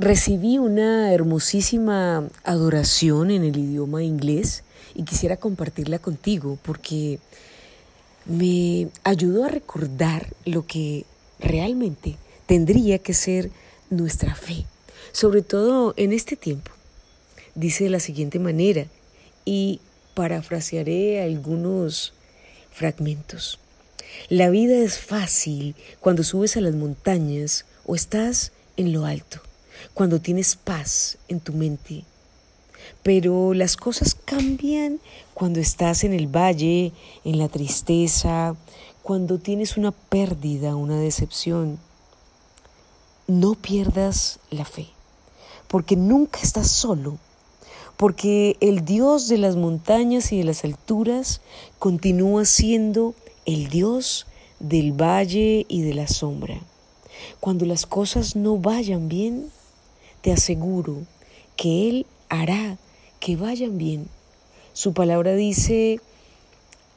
recibí una hermosísima adoración en el idioma inglés y quisiera compartirla contigo porque me ayudó a recordar lo que realmente tendría que ser nuestra fe, sobre todo en este tiempo. Dice de la siguiente manera, y parafrasearé algunos fragmentos. La vida es fácil cuando subes a las montañas o estás en lo alto, cuando tienes paz en tu mente. Pero las cosas cambian cuando estás en el valle, en la tristeza, cuando tienes una pérdida, una decepción. No pierdas la fe, porque nunca estás solo porque el Dios de las montañas y de las alturas continúa siendo el Dios del valle y de la sombra. Cuando las cosas no vayan bien, te aseguro que Él hará que vayan bien. Su palabra dice,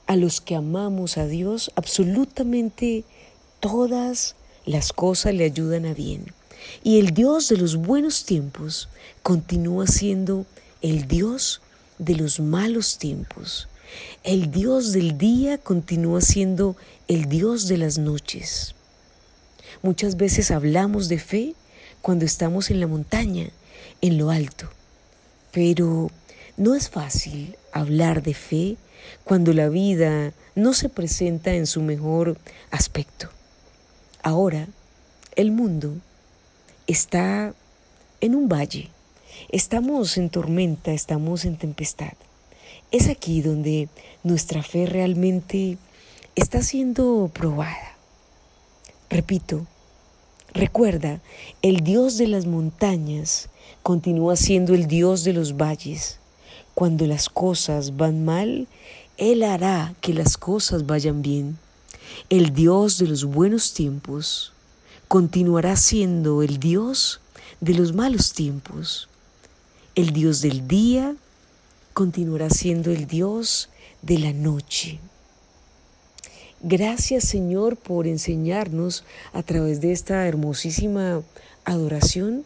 a los que amamos a Dios, absolutamente todas las cosas le ayudan a bien. Y el Dios de los buenos tiempos continúa siendo el Dios de los malos tiempos. El Dios del día continúa siendo el Dios de las noches. Muchas veces hablamos de fe cuando estamos en la montaña, en lo alto, pero no es fácil hablar de fe cuando la vida no se presenta en su mejor aspecto. Ahora, el mundo está en un valle Estamos en tormenta, estamos en tempestad. Es aquí donde nuestra fe realmente está siendo probada. Repito, recuerda, el Dios de las montañas continúa siendo el Dios de los valles. Cuando las cosas van mal, Él hará que las cosas vayan bien. El Dios de los buenos tiempos continuará siendo el Dios de los malos tiempos. El Dios del día continuará siendo el Dios de la noche. Gracias Señor por enseñarnos a través de esta hermosísima adoración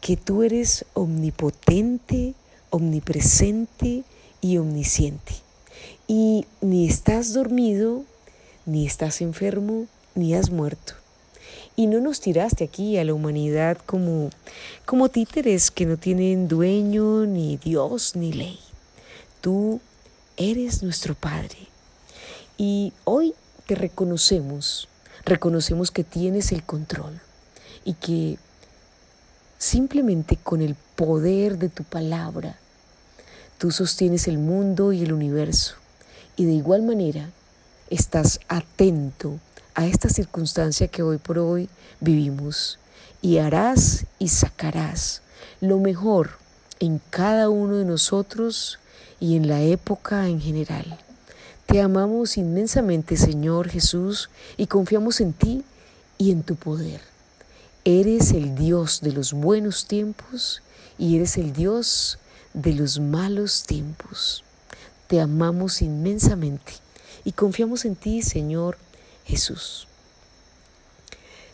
que tú eres omnipotente, omnipresente y omnisciente. Y ni estás dormido, ni estás enfermo, ni has muerto y no nos tiraste aquí a la humanidad como, como títeres que no tienen dueño, ni Dios, ni ley. Tú eres nuestro Padre. Y hoy te reconocemos, reconocemos que tienes el control y que simplemente con el poder de tu palabra, tú sostienes el mundo y el universo. Y de igual manera estás atento a esta circunstancia que hoy por hoy vivimos y harás y sacarás lo mejor en cada uno de nosotros y en la época en general. Te amamos inmensamente, Señor Jesús, y confiamos en ti y en tu poder. Eres el Dios de los buenos tiempos y eres el Dios de los malos tiempos. Te amamos inmensamente y confiamos en ti, Señor Jesús.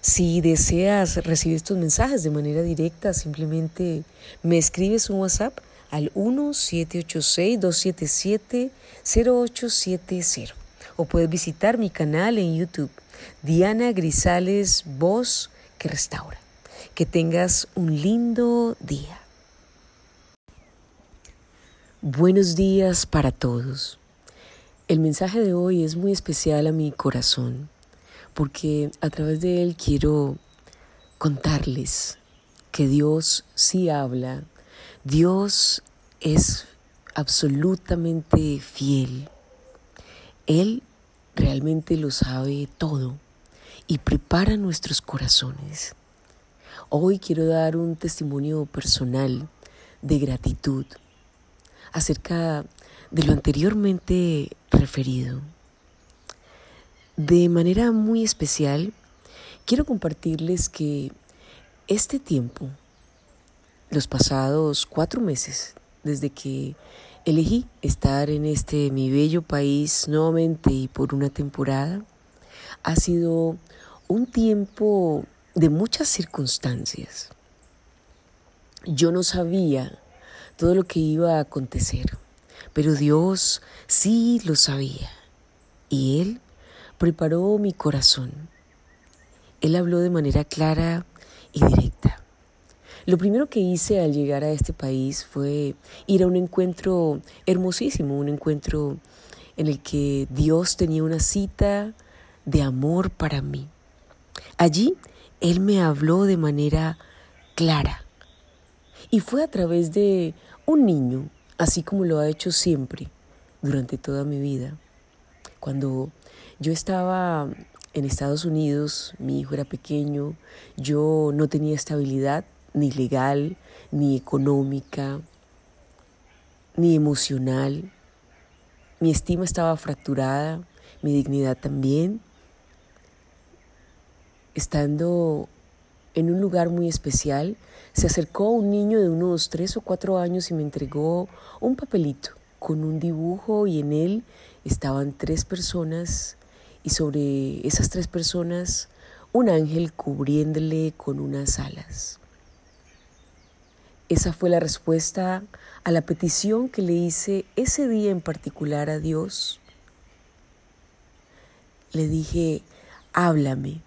Si deseas recibir estos mensajes de manera directa, simplemente me escribes un WhatsApp al 1-786-277-0870 o puedes visitar mi canal en YouTube, Diana Grisales Voz que Restaura. Que tengas un lindo día. Buenos días para todos. El mensaje de hoy es muy especial a mi corazón porque a través de él quiero contarles que Dios sí habla, Dios es absolutamente fiel, Él realmente lo sabe todo y prepara nuestros corazones. Hoy quiero dar un testimonio personal de gratitud acerca de lo anteriormente referido. De manera muy especial, quiero compartirles que este tiempo, los pasados cuatro meses, desde que elegí estar en este mi bello país nuevamente y por una temporada, ha sido un tiempo de muchas circunstancias. Yo no sabía todo lo que iba a acontecer, pero Dios sí lo sabía. Y Él preparó mi corazón. Él habló de manera clara y directa. Lo primero que hice al llegar a este país fue ir a un encuentro hermosísimo, un encuentro en el que Dios tenía una cita de amor para mí. Allí Él me habló de manera clara y fue a través de un niño, así como lo ha hecho siempre durante toda mi vida. Cuando yo estaba en Estados Unidos, mi hijo era pequeño, yo no tenía estabilidad ni legal, ni económica, ni emocional. Mi estima estaba fracturada, mi dignidad también. Estando en un lugar muy especial, se acercó un niño de unos tres o cuatro años y me entregó un papelito con un dibujo y en él estaban tres personas y sobre esas tres personas un ángel cubriéndole con unas alas. Esa fue la respuesta a la petición que le hice ese día en particular a Dios. Le dije, háblame.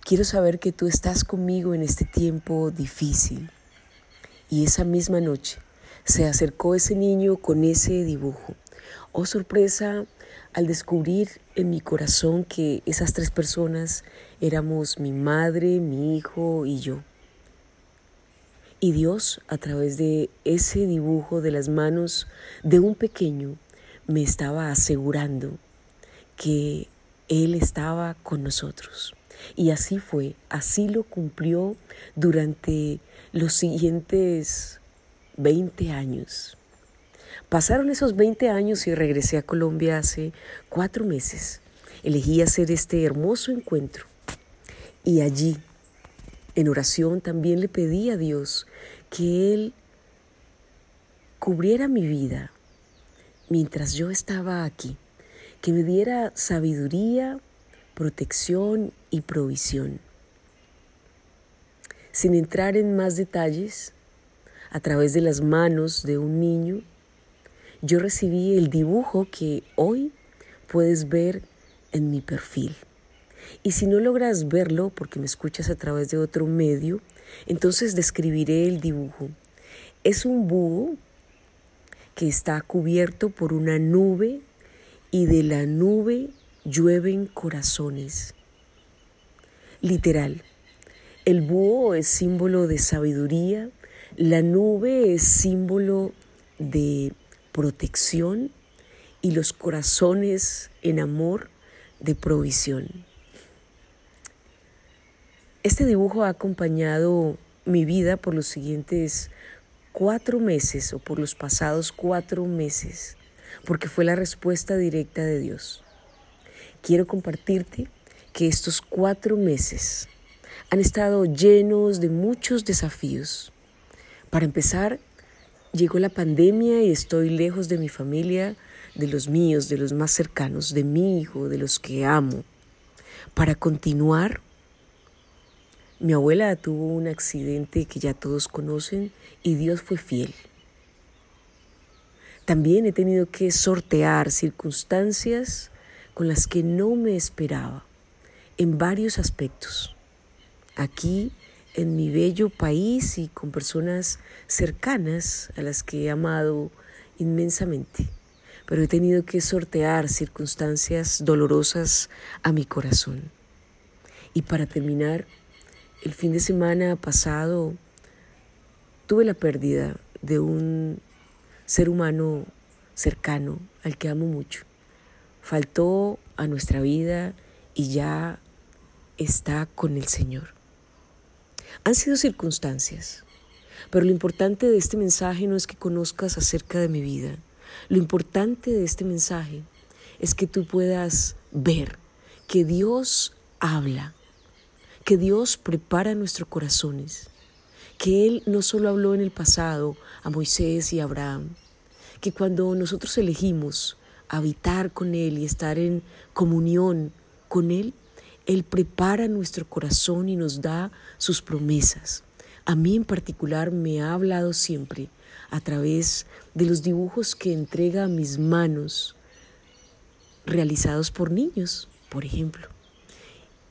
Quiero saber que tú estás conmigo en este tiempo difícil. Y esa misma noche se acercó ese niño con ese dibujo. Oh sorpresa al descubrir en mi corazón que esas tres personas éramos mi madre, mi hijo y yo. Y Dios, a través de ese dibujo de las manos de un pequeño, me estaba asegurando que Él estaba con nosotros. Y así fue, así lo cumplió durante los siguientes 20 años. Pasaron esos 20 años y regresé a Colombia hace cuatro meses. Elegí hacer este hermoso encuentro. Y allí en oración también le pedí a Dios que Él cubriera mi vida mientras yo estaba aquí, que me diera sabiduría, protección y provisión. Sin entrar en más detalles, a través de las manos de un niño, yo recibí el dibujo que hoy puedes ver en mi perfil. Y si no logras verlo porque me escuchas a través de otro medio, entonces describiré el dibujo. Es un búho que está cubierto por una nube y de la nube llueven corazones. Literal, el búho es símbolo de sabiduría, la nube es símbolo de protección y los corazones en amor de provisión. Este dibujo ha acompañado mi vida por los siguientes cuatro meses o por los pasados cuatro meses, porque fue la respuesta directa de Dios. Quiero compartirte que estos cuatro meses han estado llenos de muchos desafíos. Para empezar, llegó la pandemia y estoy lejos de mi familia, de los míos, de los más cercanos, de mi hijo, de los que amo. Para continuar, mi abuela tuvo un accidente que ya todos conocen y Dios fue fiel. También he tenido que sortear circunstancias con las que no me esperaba en varios aspectos. Aquí, en mi bello país y con personas cercanas a las que he amado inmensamente. Pero he tenido que sortear circunstancias dolorosas a mi corazón. Y para terminar, el fin de semana pasado tuve la pérdida de un ser humano cercano al que amo mucho. Faltó a nuestra vida y ya está con el Señor. Han sido circunstancias, pero lo importante de este mensaje no es que conozcas acerca de mi vida. Lo importante de este mensaje es que tú puedas ver que Dios habla que Dios prepara nuestros corazones, que Él no solo habló en el pasado a Moisés y a Abraham, que cuando nosotros elegimos habitar con Él y estar en comunión con Él, Él prepara nuestro corazón y nos da sus promesas. a mí en particular me ha hablado siempre a través de los dibujos que entrega a mis manos realizados por niños, por ejemplo.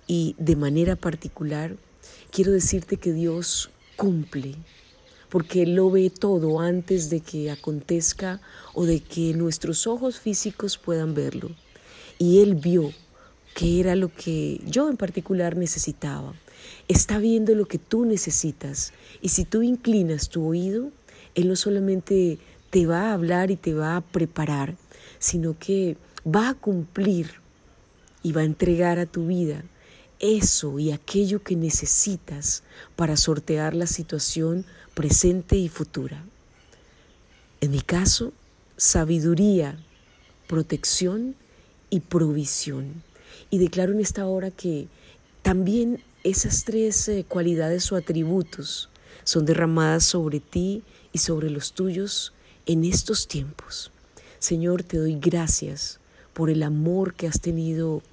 Y de manera particular, quiero decirte que Dios cumple, porque Él lo ve todo antes de que acontezca o de que nuestros ojos físicos puedan verlo. Y Él vio que era lo que yo en particular necesitaba. Está viendo lo que tú necesitas. Y si tú inclinas tu oído, Él no solamente te va a hablar y te va a preparar, sino que va a cumplir y va a entregar a tu vida eso y aquello que necesitas para sortear la situación presente y futura. En mi caso, sabiduría, protección y provisión. Y declaro en esta hora que también esas tres eh, cualidades o atributos son derramadas sobre ti y sobre los tuyos en estos tiempos. Señor, te doy gracias por el amor que has tenido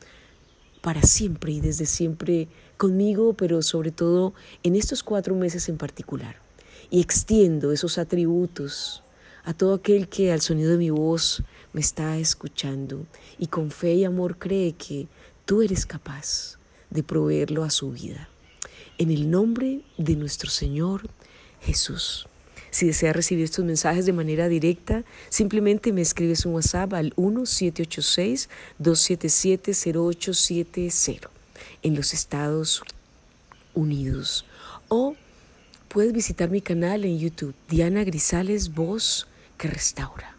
para siempre y desde siempre conmigo, pero sobre todo en estos cuatro meses en particular. Y extiendo esos atributos a todo aquel que al sonido de mi voz me está escuchando y con fe y amor cree que tú eres capaz de proveerlo a su vida. En el nombre de nuestro Señor Jesús. Si desea recibir estos mensajes de manera directa, simplemente me escribes un WhatsApp al 1786-277-0870 en los Estados Unidos. O puedes visitar mi canal en YouTube, Diana Grisales Voz que Restaura.